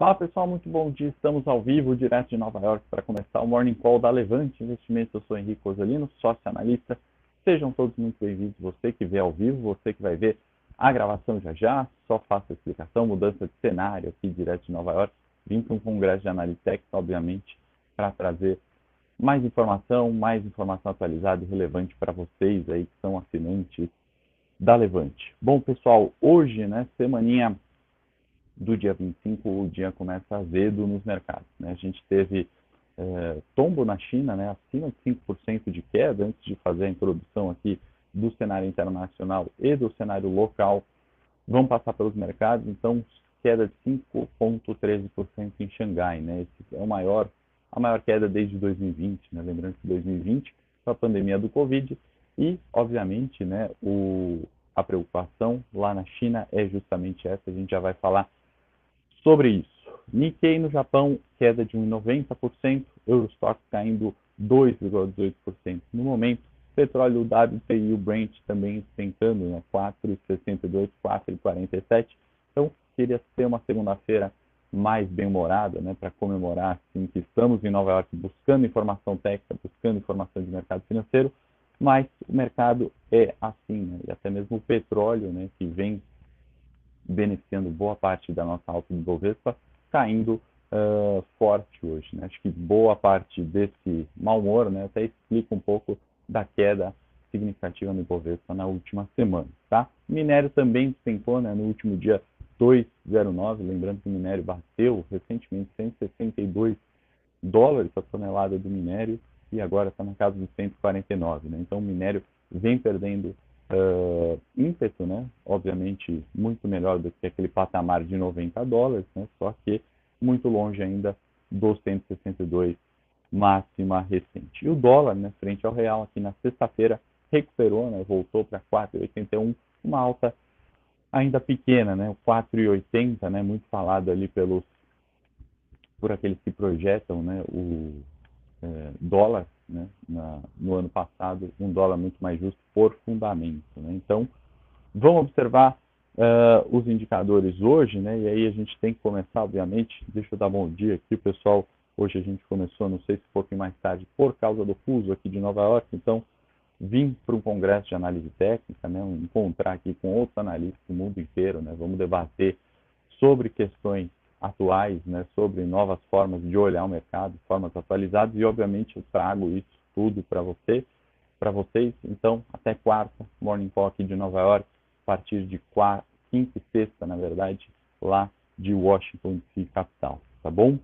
Fala pessoal, muito bom dia. Estamos ao vivo, direto de Nova York, para começar o Morning Call da Levante Investimentos. Eu sou Henrique Rosalino, sócio analista. Sejam todos muito bem-vindos. Você que vê ao vivo, você que vai ver a gravação já já, só faça a explicação, mudança de cenário aqui direto de Nova York. Vim para um congresso de Analytech, obviamente, para trazer mais informação, mais informação atualizada e relevante para vocês aí que são assinantes da Levante. Bom, pessoal, hoje, né, semaninha do dia 25, o dia começa azedo nos mercados. Né? A gente teve é, tombo na China, né, acima de 5% de queda, antes de fazer a introdução aqui do cenário internacional e do cenário local, vão passar pelos mercados, então queda de 5,13% em Xangai. Né? Esse é o maior, a maior queda desde 2020, né? lembrando que 2020 foi a pandemia do Covid e, obviamente, né, o, a preocupação lá na China é justamente essa, a gente já vai falar sobre isso. Nikkei no Japão, queda de 1,90%, Eurostock caindo 2,18% no momento. Petróleo WTI e o Brent também esquentando, né? 4,62, 4,47. Então, queria ser uma segunda-feira mais bem-humorada, né? Para comemorar assim, que estamos em Nova York buscando informação técnica, buscando informação de mercado financeiro, mas o mercado é assim, né? E até mesmo o petróleo, né? Que vem beneficiando boa parte da nossa alta do Bovespa, caindo uh, forte hoje. Né? Acho que boa parte desse mau humor né, até explica um pouco da queda significativa no Bovespa na última semana. Tá? Minério também despencou né, no último dia 2,09, lembrando que o minério bateu recentemente 162 dólares a tonelada do minério e agora está na casa de 149. Né? Então o minério vem perdendo uh, ímpeto, né? Obviamente muito melhor do que aquele patamar de 90 dólares, né? Só que muito longe ainda dos 162 máxima recente. E o dólar, né, frente ao real, aqui na sexta-feira recuperou, né, voltou para 4,81, uma alta ainda pequena, né, 4,80, né, muito falado ali pelos por aqueles que projetam, né, o é, dólar né, na, no ano passado, um dólar muito mais justo por fundamento. Né? Então, vamos observar uh, os indicadores hoje, né, e aí a gente tem que começar, obviamente, deixa eu dar bom dia aqui, pessoal, hoje a gente começou, não sei se um pouquinho mais tarde, por causa do fuso aqui de Nova York, então vim para um congresso de análise técnica, né, encontrar aqui com outros analistas do mundo inteiro, né, vamos debater sobre questões atuais, né, sobre novas formas de olhar o mercado, formas atualizadas e obviamente eu trago isso tudo para você, para vocês. Então, até quarta, Morning Call aqui de Nova York, a partir de quarta, quinta e sexta, na verdade, lá de Washington DC capital, tá bom?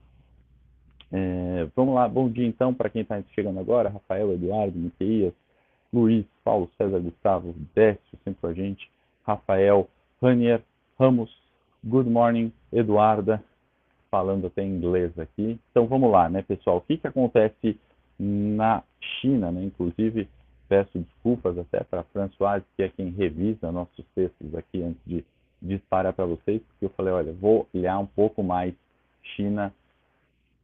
É, vamos lá, bom dia então para quem está chegando agora, Rafael, Eduardo, Miqueias, Luiz, Paulo, César, Gustavo, Décio, sempre com a gente, Rafael, Ranier, Ramos, Good morning, Eduarda, falando até inglês aqui. Então vamos lá, né, pessoal? O que, que acontece na China, né? Inclusive, peço desculpas até para a Françoise, que é quem revisa nossos textos aqui antes de disparar para vocês, porque eu falei, olha, vou olhar um pouco mais China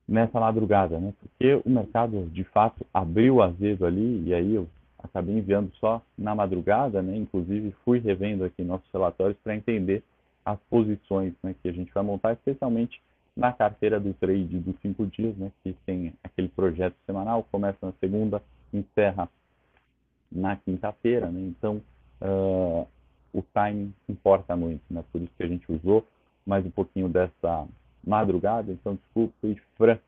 nessa madrugada, né? Porque o mercado, de fato, abriu azedo ali e aí eu acabei enviando só na madrugada, né? Inclusive, fui revendo aqui nossos relatórios para entender as posições né, que a gente vai montar, especialmente na carteira do trade dos cinco dias, né, que tem aquele projeto semanal, começa na segunda, encerra na quinta-feira, né, então uh, o timing importa muito, né, por isso que a gente usou mais um pouquinho dessa madrugada, então desculpe, Fran,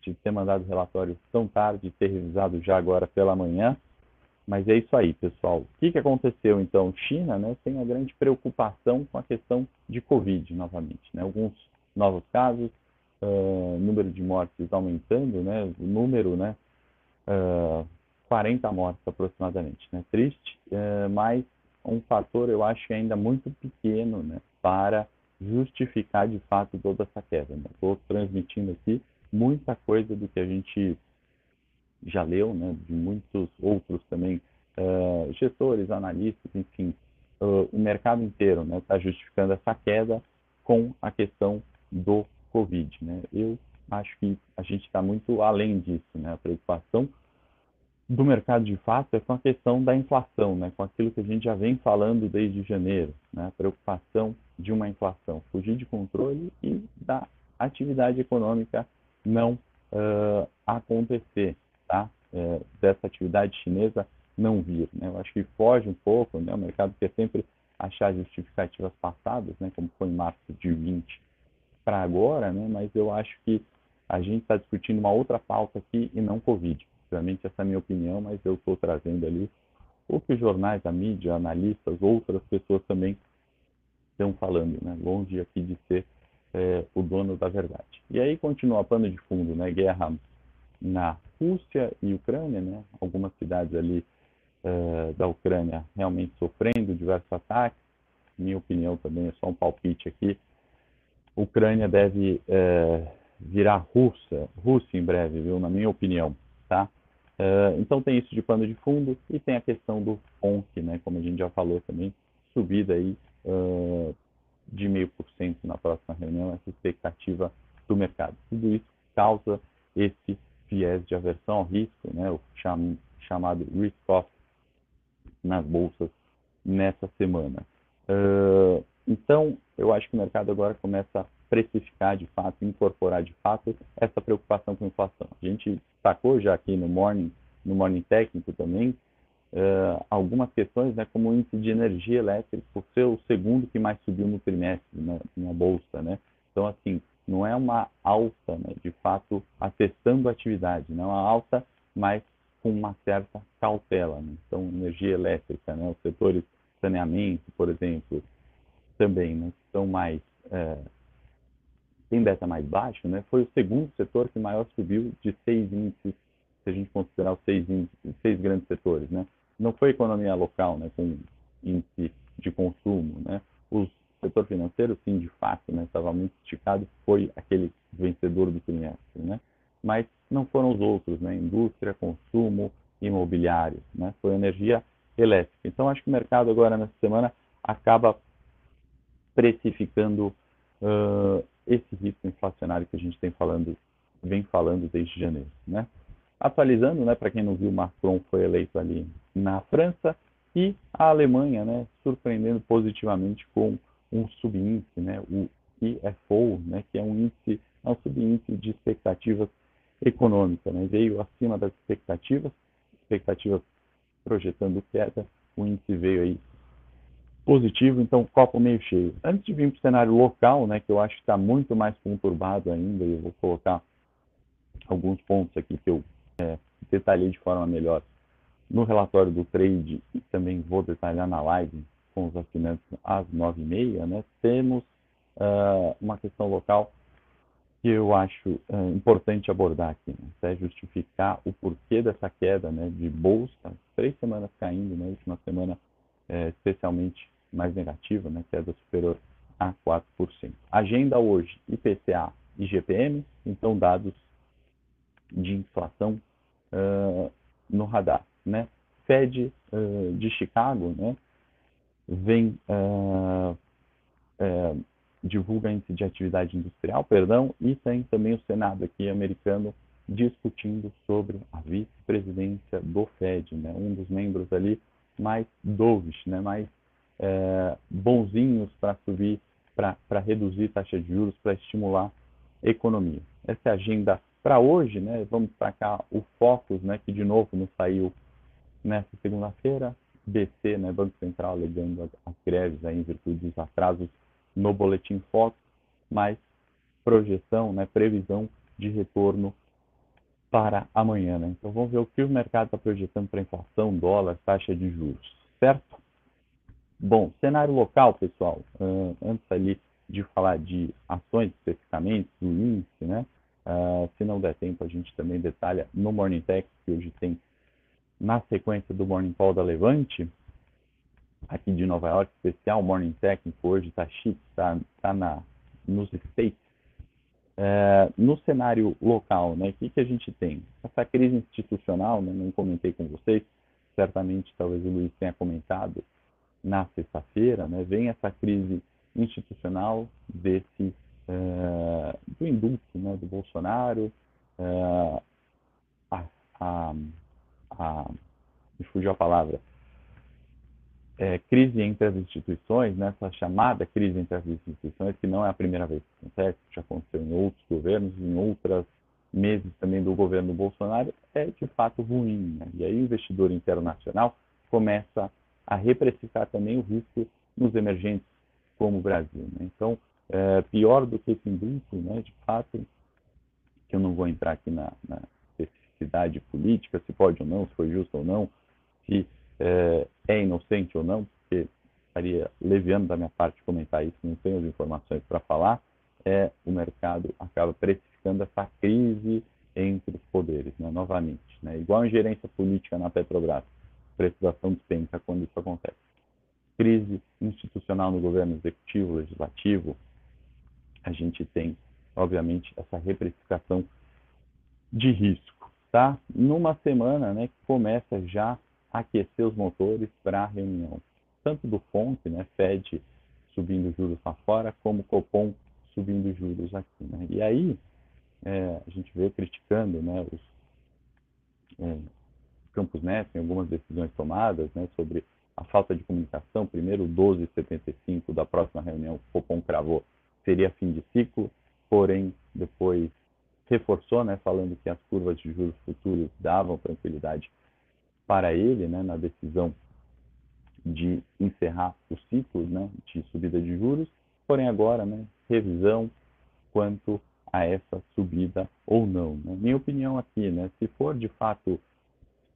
de ter mandado o relatório tão tarde, ter revisado já agora pela manhã, mas é isso aí, pessoal. O que, que aconteceu então? China né, tem uma grande preocupação com a questão de Covid novamente. Né? Alguns novos casos, uh, número de mortes aumentando, né? o número, né, uh, 40 mortes aproximadamente. Né? Triste, uh, mas um fator eu acho ainda muito pequeno né, para justificar de fato toda essa queda. Estou né? transmitindo aqui muita coisa do que a gente já leu, né, de muitos outros também uh, gestores, analistas, enfim, uh, o mercado inteiro está né, tá justificando essa queda com a questão do Covid. Né? Eu acho que a gente está muito além disso. Né? A preocupação do mercado de fato é com a questão da inflação, né? com aquilo que a gente já vem falando desde janeiro, né? a preocupação de uma inflação, fugir de controle e da atividade econômica não uh, acontecer, tá? É, dessa atividade chinesa não vir. Né? Eu acho que foge um pouco, né? o mercado quer sempre achar justificativas passadas, né? como foi em março de 20 para agora, né? mas eu acho que a gente está discutindo uma outra pauta aqui e não Covid. Obviamente essa é a minha opinião, mas eu estou trazendo ali o que os jornais, a mídia, analistas, outras pessoas também estão falando, né? longe aqui de ser é, o dono da verdade. E aí continua pano de fundo, né? guerra na Rússia e Ucrânia, né? algumas cidades ali é, da Ucrânia realmente sofrendo diversos ataques. Minha opinião também é só um palpite aqui. Ucrânia deve é, virar Rússia, Rússia em breve, viu? Na minha opinião, tá? É, então tem isso de pano de fundo e tem a questão do FONC, né? Como a gente já falou também, subida aí uh, de meio por cento na próxima reunião, essa expectativa do mercado. Tudo isso causa esse viés de aversão ao risco, né? O cham chamado risk-off nas bolsas nessa semana. Uh, então, eu acho que o mercado agora começa a precificar de fato, incorporar de fato essa preocupação com inflação. A gente destacou já aqui no Morning, no Morning Técnico também, uh, algumas questões, né, como o índice de energia elétrica, por ser o segundo que mais subiu no trimestre né, na bolsa, né? Então, assim, não é uma alta, né, de fato, atestando a atividade, não é uma alta, mas com uma certa cautela. Né? Então, energia elétrica, né, os setores saneamento, por exemplo, também, né, são mais é, tem beta mais baixo, né, foi o segundo setor que maior subiu de seis índices, se a gente considerar os seis, índices, seis grandes setores. Né. Não foi economia local, né, com índice de consumo. Né. O setor financeiro, sim, de fato, né, estava muito esticado, foi aquele vencedor do trimestre. Né. Mas não foram os outros, né, indústria, consumo, imobiliário, né, foi energia elétrica. Então, acho que o mercado agora, nessa semana, acaba precificando uh, esse risco inflacionário que a gente tem falando, vem falando desde janeiro. Né? Atualizando, né, para quem não viu, Macron foi eleito ali na França e a Alemanha, né, surpreendendo positivamente com um subíndice, né, o IFO, né, que é um índice, é um subíndice de expectativas econômicas, né, veio acima das expectativas, expectativas projetando queda, o índice veio aí positivo, então copo meio cheio. Antes de vir para o cenário local, né, que eu acho que está muito mais conturbado ainda, e eu vou colocar alguns pontos aqui que eu é, detalhei de forma melhor no relatório do trade e também vou detalhar na live com os assinantes às nove e meia, né, temos uh, uma questão local que eu acho uh, importante abordar aqui, né, é justificar o porquê dessa queda né, de bolsa, três semanas caindo, na né, última semana é, especialmente mais negativa, né, queda superior a 4%. Agenda hoje, IPCA e GPM, então dados de inflação uh, no radar. Né? Fed uh, de Chicago né, vem uh, divulga índice de atividade industrial, perdão, e tem também o Senado aqui americano discutindo sobre a vice-presidência do Fed, né? um dos membros ali mais dovish, né? mais é, bonzinhos para subir, para reduzir taxa de juros, para estimular a economia. Essa é a agenda para hoje, né? Vamos destacar o Focus, né? Que de novo não saiu nessa segunda-feira. BC, né? Banco Central alegando as, greves aí em virtude dos atrasos no boletim Focus, mas projeção, né? Previsão de retorno para amanhã, né? Então vamos ver o que o mercado está projetando para inflação, dólar, taxa de juros, certo? Bom, cenário local, pessoal, uh, antes ali de falar de ações especificamente, do índice, né? Uh, se não der tempo, a gente também detalha no Morning Tech, que hoje tem na sequência do Morning Call da Levante, aqui de Nova York, especial Morning Técnico, hoje está chique, está tá na, nos States. Uh, no cenário local, né, o que, que a gente tem? Essa crise institucional, né, não comentei com vocês, certamente talvez o Luiz tenha comentado, na sexta-feira, né, vem essa crise institucional desse uh, do indulto né, do Bolsonaro, uh, a, a, a, me fugiu a palavra, é, crise entre as instituições, nessa chamada crise entre as instituições, que não é a primeira vez que acontece, já aconteceu em outros governos, em outros meses também do governo Bolsonaro, é de fato ruim. Né? E aí o investidor internacional começa a reprecificar também o risco nos emergentes como o Brasil. Né? Então, é, pior do que esse indústrio, né, de fato, que eu não vou entrar aqui na, na especificidade política, se pode ou não, se foi justo ou não, se é, é inocente ou não, porque estaria leviando da minha parte comentar isso, não tenho as informações para falar, é o mercado acaba precificando essa crise entre os poderes, né, novamente. Né, igual a ingerência política na Petrobras, precisação despenca quando isso acontece. Crise institucional no governo executivo, legislativo, a gente tem, obviamente, essa reprecificação de risco, tá? Numa semana, né, que começa já aquecer os motores para a reunião, tanto do FONC, né, Fed subindo juros lá fora, como Copom subindo juros aqui. Né? E aí é, a gente veio criticando né, os é, campos netos em algumas decisões tomadas né, sobre a falta de comunicação. Primeiro, 12,75 da próxima reunião, Copom cravou, seria fim de ciclo, porém depois reforçou, né, falando que as curvas de juros futuros davam tranquilidade para ele né, na decisão de encerrar o ciclo né, de subida de juros, porém agora, né, revisão quanto a essa subida ou não. Né? Minha opinião aqui, né, se for de fato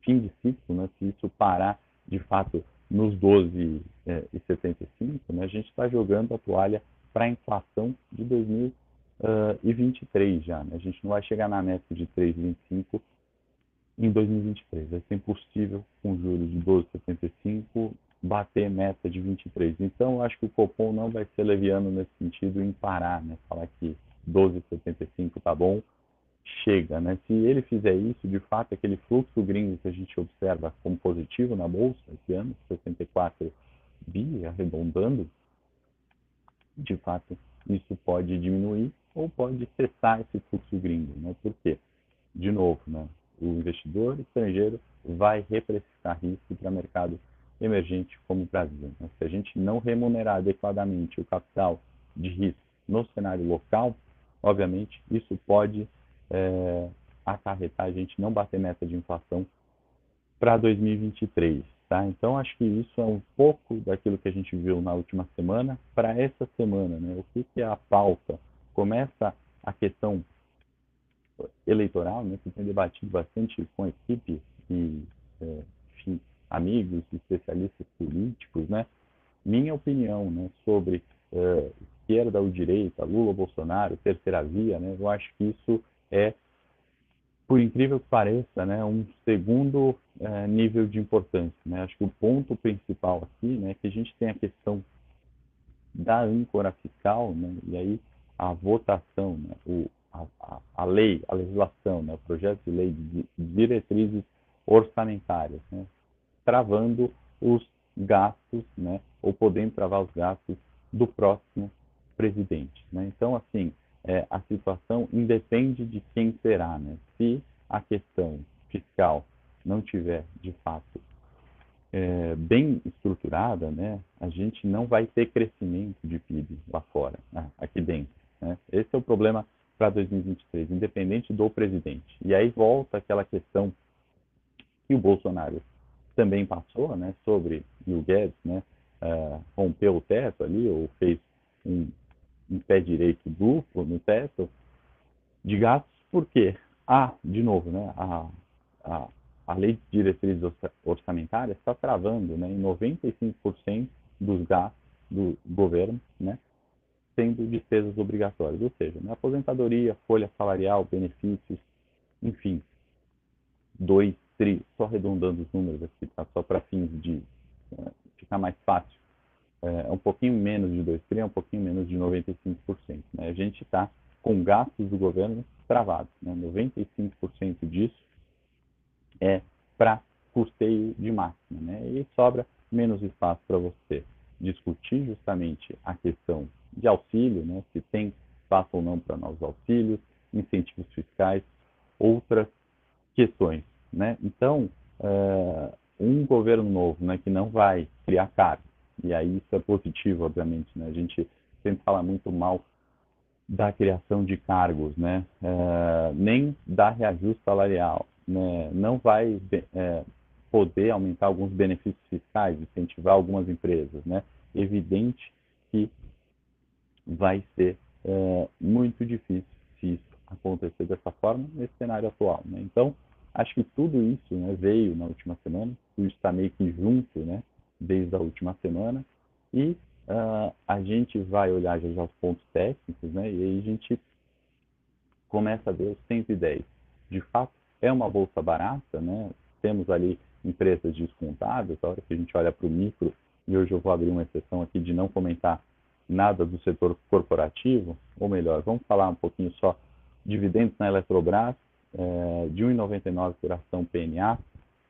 fim de ciclo, né, se isso parar de fato nos 12,75, é, né, a gente está jogando a toalha para a inflação de 2023 já. Né? A gente não vai chegar na meta de 3,25 em 2023. Vai ser impossível, com juros de 12,75, bater meta de 23. Então, eu acho que o Copom não vai ser leviano nesse sentido em parar, né? Falar que 12,75 tá bom, chega, né? Se ele fizer isso, de fato, aquele fluxo gringo que a gente observa como positivo na bolsa esse ano, 64 bi, arredondando, de fato, isso pode diminuir ou pode cessar esse fluxo gringo, né? Por quê? De novo, né? o investidor estrangeiro vai reprecificar risco para mercado emergente como o Brasil. Né? Se a gente não remunerar adequadamente o capital de risco no cenário local, obviamente isso pode é, acarretar a gente não bater meta de inflação para 2023. Tá? Então, acho que isso é um pouco daquilo que a gente viu na última semana para essa semana. Né? O que, que é a pauta? Começa a questão eleitoral, né, que tem debatido bastante com a equipe e é, enfim, amigos, especialistas políticos, né, minha opinião né, sobre é, esquerda ou direita, Lula, Bolsonaro, terceira via, né, eu acho que isso é, por incrível que pareça, né, um segundo é, nível de importância. Né? Acho que o ponto principal aqui né, é que a gente tem a questão da âncora fiscal, né, e aí a votação, né, o, a, a, lei, a legislação, né, o projeto de lei de diretrizes orçamentárias, né, travando os gastos, né, ou podendo travar os gastos do próximo presidente. Né? Então, assim, é, a situação independe de quem será. Né? Se a questão fiscal não tiver, de fato, é, bem estruturada, né, a gente não vai ter crescimento de PIB lá fora, né, aqui dentro. Né? Esse é o problema para 2023, independente do presidente. E aí volta aquela questão que o Bolsonaro também passou, né, sobre o Guedes, né, uh, rompeu o teto ali, ou fez um, um pé direito duplo no teto de gastos, porque há, de novo, né, a, a, a lei de diretrizes orçamentárias está travando né, em 95% dos gastos do governo, né, sendo despesas obrigatórias, ou seja, né, aposentadoria, folha salarial, benefícios, enfim, dois, três, só arredondando os números aqui, tá? só para fins de é, ficar mais fácil, é, um pouquinho menos de 2 tri, é um pouquinho menos de 95%. Né? A gente está com gastos do governo travados, né? 95% disso é para custeio de máquina, né? e sobra menos espaço para você discutir justamente a questão de auxílio, né, se tem espaço ou não para novos auxílios, incentivos fiscais, outras questões. Né? Então, uh, um governo novo, né, que não vai criar cargos, e aí isso é positivo, obviamente, né, a gente sempre fala muito mal da criação de cargos, né, é, nem da reajuste salarial, né, não vai é, poder aumentar alguns benefícios fiscais, incentivar algumas empresas, né, evidente que vai ser é, muito difícil se isso acontecer dessa forma nesse cenário atual, né, então Acho que tudo isso né, veio na última semana, tudo está meio que junto né, desde a última semana, e uh, a gente vai olhar já, os pontos técnicos, né, e aí a gente começa a ver os 110. De fato, é uma bolsa barata, né, temos ali empresas descontadas, a hora que a gente olha para o micro, e hoje eu vou abrir uma exceção aqui de não comentar nada do setor corporativo, ou melhor, vamos falar um pouquinho só dividendos na Eletrobras, é, de 1,99 por ação PNA,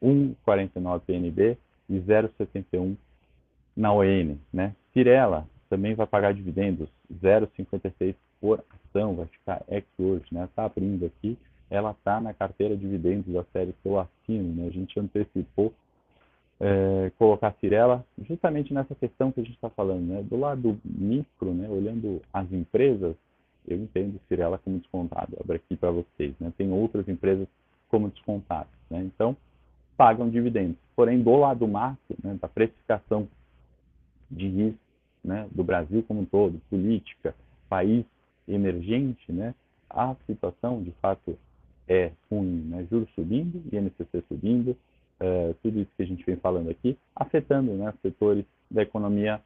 1,49 PNB e 0,71 na ON. Né? Cirela também vai pagar dividendos 0,56 por ação, vai ficar ex hoje, né? Está abrindo aqui, ela está na carteira de dividendos da série que eu assino, né? A gente antecipou é, colocar Cirela justamente nessa questão que a gente está falando, né? Do lado micro, né? Olhando as empresas, eu entendo Cirela como descontado, abro aqui para vocês. Né? Tem outras empresas como descontadas. Né? Então, pagam dividendos. Porém, do lado macro, né, da precificação de risco né, do Brasil como um todo, política, país emergente, né, a situação de fato é ruim. Né? Juros subindo, INCC subindo, uh, tudo isso que a gente vem falando aqui, afetando né, setores da economia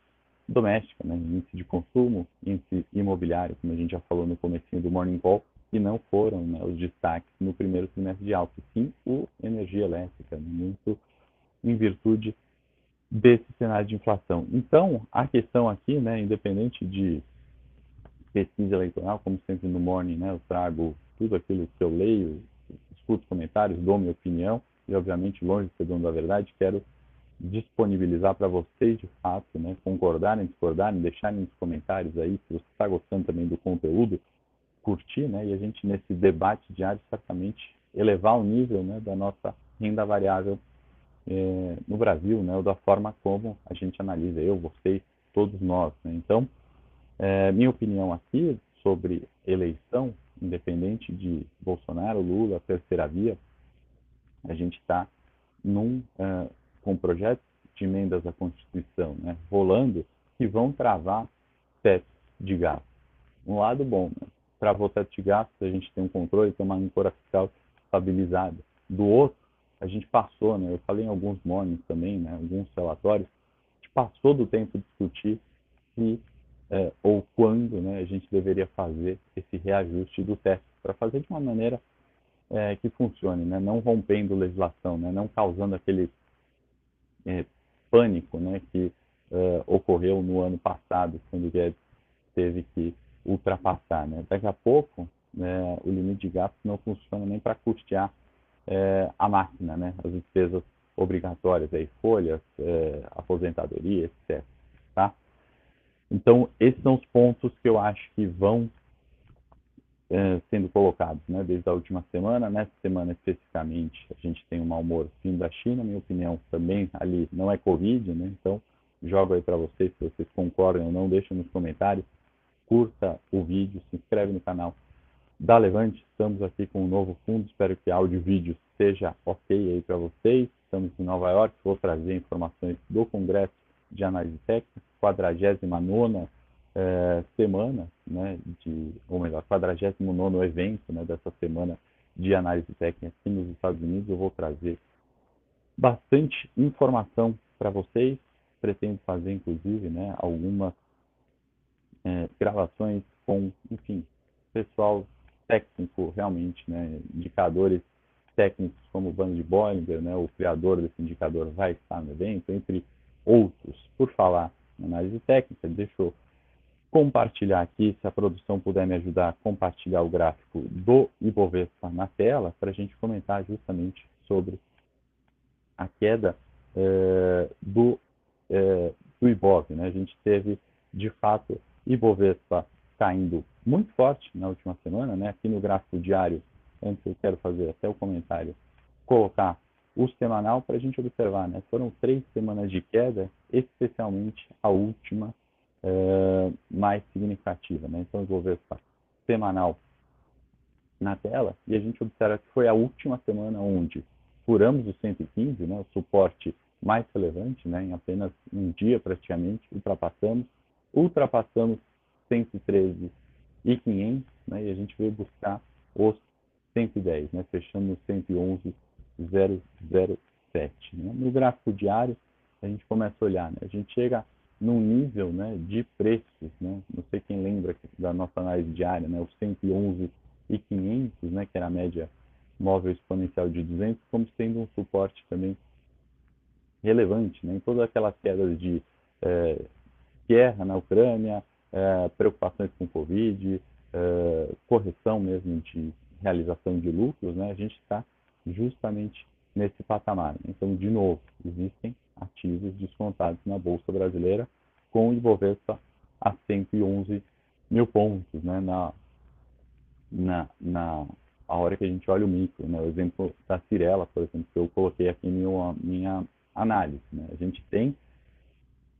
doméstica, né? índice de consumo, índice imobiliário, como a gente já falou no comecinho do Morning Call, e não foram né, os destaques no primeiro trimestre de alta, sim o energia elétrica, né? muito em virtude desse cenário de inflação. Então, a questão aqui, né, independente de pesquisa eleitoral, como sempre no Morning, né, eu trago tudo aquilo que eu leio, escuto comentários, dou minha opinião, e obviamente longe de ser dono da verdade, quero disponibilizar para vocês de fato, né, concordarem, discordarem, deixarem nos comentários aí se você está gostando também do conteúdo, curtir, né, e a gente nesse debate diário certamente elevar o nível, né, da nossa renda variável eh, no Brasil, né, ou da forma como a gente analisa, eu, vocês, todos nós, né. Então, eh, minha opinião aqui sobre eleição, independente de Bolsonaro, Lula, terceira via, a gente está num uh, com projetos de emendas à Constituição né, rolando que vão travar teto de gastos. Um lado bom, né? Travou teto de gastos, a gente tem um controle, tem uma âncora fiscal estabilizada. Do outro, a gente passou, né, eu falei em alguns mornings também, né, alguns relatórios, a gente passou do tempo de discutir se é, ou quando né, a gente deveria fazer esse reajuste do teto, para fazer de uma maneira é, que funcione, né, não rompendo legislação, né, não causando aquele é, pânico né, que uh, ocorreu no ano passado, quando o Guedes teve que ultrapassar. Né? Daqui a pouco, né, o limite de gastos não funciona nem para custear é, a máquina, né? as despesas obrigatórias, aí, folhas, é, aposentadoria, etc. Tá? Então, esses são os pontos que eu acho que vão eh, sendo colocados né, desde a última semana. Nessa semana especificamente, a gente tem um mau humor vindo da China, minha opinião também ali não é Covid, né? Então, jogo aí para vocês, se vocês concordam ou não, deixa nos comentários, curta o vídeo, se inscreve no canal da Levante. Estamos aqui com um novo fundo, espero que áudio e vídeo seja ok aí para vocês. Estamos em Nova York, vou trazer informações do Congresso de Análise Técnica, 49 é, semana, né, de, ou melhor, 49 evento né, dessa semana de análise técnica aqui nos Estados Unidos. Eu vou trazer bastante informação para vocês. Pretendo fazer, inclusive, né, algumas é, gravações com, enfim, pessoal técnico, realmente, né, indicadores técnicos como o Band de Bollinger, né, o criador desse indicador vai estar no evento, entre outros. Por falar em análise técnica, deixou compartilhar aqui, se a produção puder me ajudar a compartilhar o gráfico do Ibovespa na tela, para a gente comentar justamente sobre a queda é, do, é, do Ibov. Né? A gente teve, de fato, Ibovespa caindo muito forte na última semana. Né? Aqui no gráfico diário, antes eu quero fazer até o comentário, colocar o semanal para a gente observar. Né? Foram três semanas de queda, especialmente a última é, mais significativa. Né? Então, essa semanal na tela e a gente observa que foi a última semana onde furamos o 115, né, o suporte mais relevante, né, em apenas um dia praticamente, ultrapassamos, ultrapassamos 113 e 500, né, e a gente veio buscar os 110, né, fechando no 111,007. Né. No gráfico diário, a gente começa a olhar, né, a gente chega num nível né, de preços, né, não sei quem lembra da nossa análise diária, né, os 111 e 500, né, que era a média móvel exponencial de 200, como sendo um suporte também relevante né, em todas aquelas quedas de é, guerra na Ucrânia, é, preocupações com Covid, é, correção mesmo de realização de lucros, né, a gente está justamente nesse patamar. Então, de novo, existem ativos descontados na Bolsa Brasileira com o Ibovespa a 111 mil pontos, né, na, na, na a hora que a gente olha o micro, né, o exemplo da Cirela, por exemplo, que eu coloquei aqui em minha, minha análise. Né, a gente tem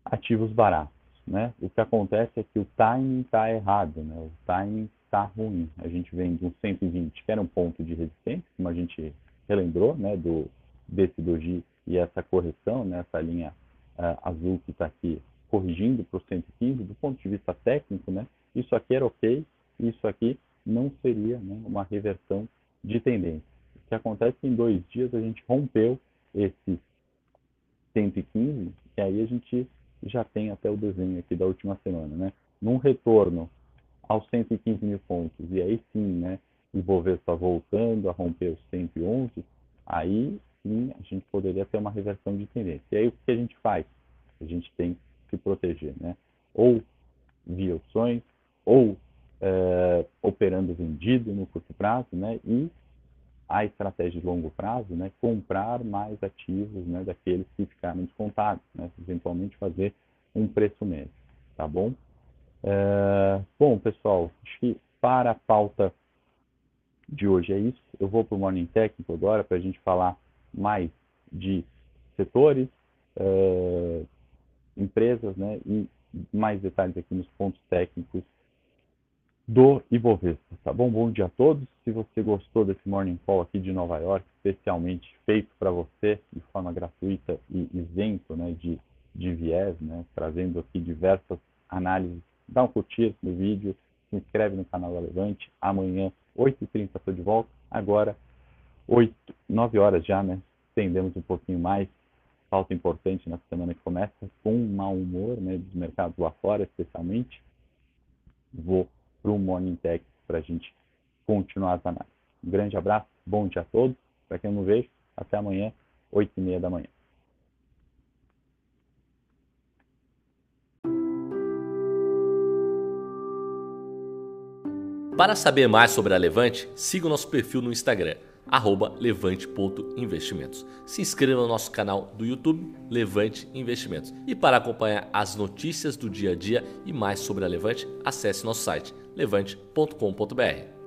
ativos baratos, né, o que acontece é que o timing está errado, né, o timing está ruim. A gente vem de um 120, que era um ponto de resistência, como a gente relembrou, né, do, desse doji e essa correção, né, essa linha uh, azul que está aqui corrigindo para o 115, do ponto de vista técnico, né, isso aqui era ok, isso aqui não seria né, uma reversão de tendência. O que acontece é que em dois dias a gente rompeu esse 115 e aí a gente já tem até o desenho aqui da última semana, né? Num retorno aos 115 mil pontos e aí sim, né, o Ibovespa voltando a romper os 111, aí sim a gente poderia ter uma reversão de tendência. E aí o que a gente faz? A gente tem que proteger, né? Ou via opções, ou é, operando vendido no curto prazo, né? E a estratégia de longo prazo, né? Comprar mais ativos, né? Daqueles que ficaram descontados, né? Eventualmente fazer um preço médio, tá bom? É, bom, pessoal, acho que para a pauta de hoje é isso. Eu vou para o Morning Técnico agora para a gente falar mais de setores, é, empresas, né? E mais detalhes aqui nos pontos técnicos do Ibovespa, tá bom? Bom dia a todos. Se você gostou desse Morning Call aqui de Nova York, especialmente feito para você de forma gratuita e isento né, de, de viés, né, trazendo aqui diversas análises, dá um curtir no vídeo, se inscreve no canal da Levante. Amanhã, 8h30, estou de volta. Agora, 8, 9 horas já, né? Estendemos um pouquinho mais. Falta importante na semana que começa, com mau humor né, dos mercados lá fora, especialmente. Vou para o Morning Tech para a gente continuar as análises. Um grande abraço, bom dia a todos. Para quem não vejo, até amanhã, 8 e meia da manhã. Para saber mais sobre a Levante, siga o nosso perfil no Instagram, levante.investimentos. Se inscreva no nosso canal do YouTube, Levante Investimentos. E para acompanhar as notícias do dia a dia e mais sobre a Levante, acesse nosso site levante.com.br.